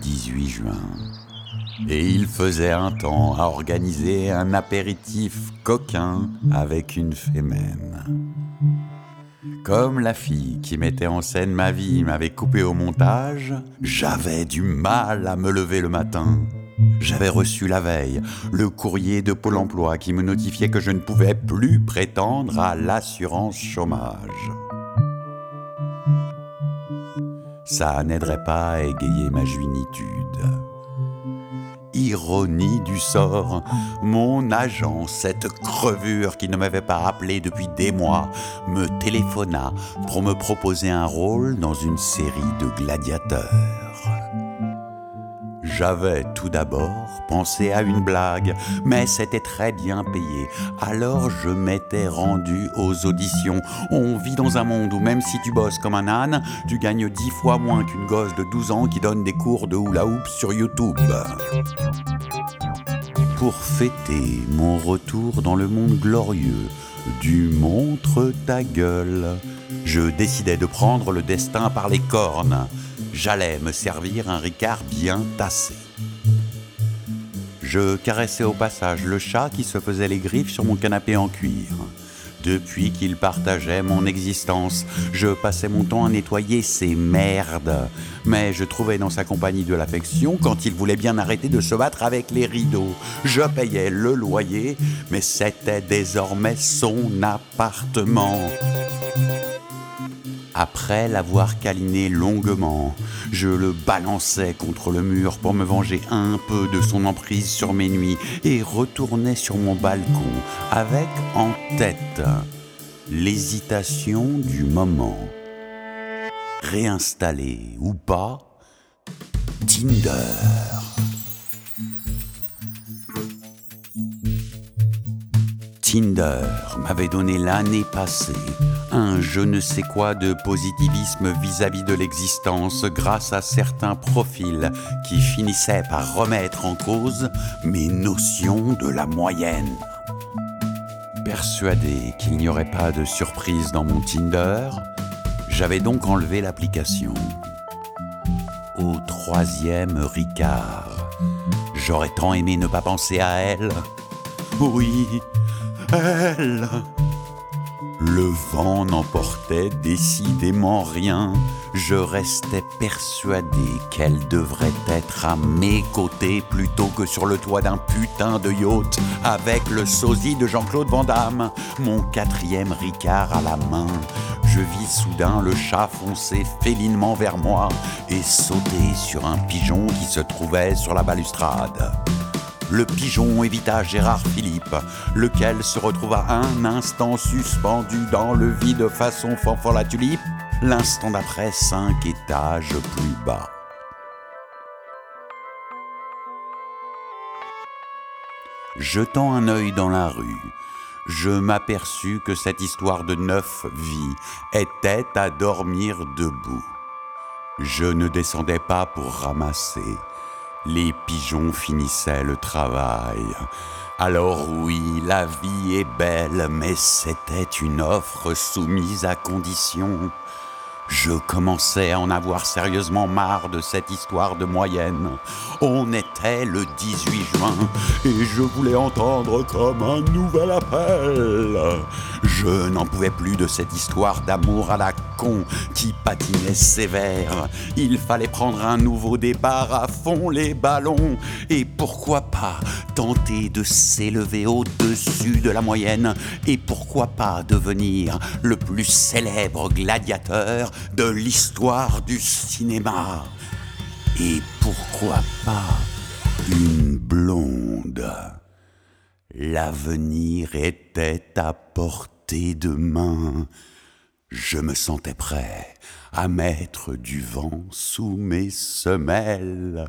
18 juin. Et il faisait un temps à organiser un apéritif coquin avec une fémène. Comme la fille qui mettait en scène ma vie m'avait coupé au montage, j'avais du mal à me lever le matin. J'avais reçu la veille le courrier de Pôle Emploi qui me notifiait que je ne pouvais plus prétendre à l'assurance chômage. Ça n'aiderait pas à égayer ma juinitude. Ironie du sort, mon agent, cette crevure qui ne m'avait pas appelé depuis des mois, me téléphona pour me proposer un rôle dans une série de gladiateurs. J'avais tout d'abord pensé à une blague, mais c'était très bien payé. Alors je m'étais rendu aux auditions. On vit dans un monde où même si tu bosses comme un âne, tu gagnes dix fois moins qu'une gosse de 12 ans qui donne des cours de hula hoop sur YouTube. Pour fêter mon retour dans le monde glorieux du montre ta gueule, je décidai de prendre le destin par les cornes j'allais me servir un ricard bien tassé. Je caressais au passage le chat qui se faisait les griffes sur mon canapé en cuir. Depuis qu'il partageait mon existence, je passais mon temps à nettoyer ses merdes. Mais je trouvais dans sa compagnie de l'affection quand il voulait bien arrêter de se battre avec les rideaux. Je payais le loyer, mais c'était désormais son appartement. Après l'avoir câliné longuement, je le balançais contre le mur pour me venger un peu de son emprise sur mes nuits et retournais sur mon balcon avec en tête l'hésitation du moment. Réinstaller ou pas Tinder. Tinder m'avait donné l'année passée un je ne sais quoi de positivisme vis-à-vis de l'existence grâce à certains profils qui finissaient par remettre en cause mes notions de la moyenne. Persuadé qu'il n'y aurait pas de surprise dans mon Tinder, j'avais donc enlevé l'application. Au troisième Ricard, j'aurais tant aimé ne pas penser à elle. Oui, elle. Le vent n'emportait décidément rien. Je restais persuadé qu'elle devrait être à mes côtés plutôt que sur le toit d'un putain de yacht avec le sosie de Jean-Claude Van Damme, mon quatrième Ricard à la main. Je vis soudain le chat foncer félinement vers moi et sauter sur un pigeon qui se trouvait sur la balustrade le pigeon évita Gérard Philippe, lequel se retrouva un instant suspendu dans le vide façon fanfan la tulipe, l'instant d'après cinq étages plus bas. Jetant un œil dans la rue, je m'aperçus que cette histoire de neuf vies était à dormir debout. Je ne descendais pas pour ramasser, les pigeons finissaient le travail. Alors oui, la vie est belle, mais c'était une offre soumise à condition. Je commençais à en avoir sérieusement marre de cette histoire de moyenne. On était le 18 juin et je voulais entendre comme un nouvel appel. Je n'en pouvais plus de cette histoire d'amour à la con qui patinait sévère. Il fallait prendre un nouveau départ à fond les ballons et pourquoi pas tenter de s'élever au-dessus de la moyenne? Et pourquoi pas devenir le plus célèbre gladiateur de l'histoire du cinéma? Et pourquoi pas une blonde? L'avenir était à portée de main. Je me sentais prêt à mettre du vent sous mes semelles.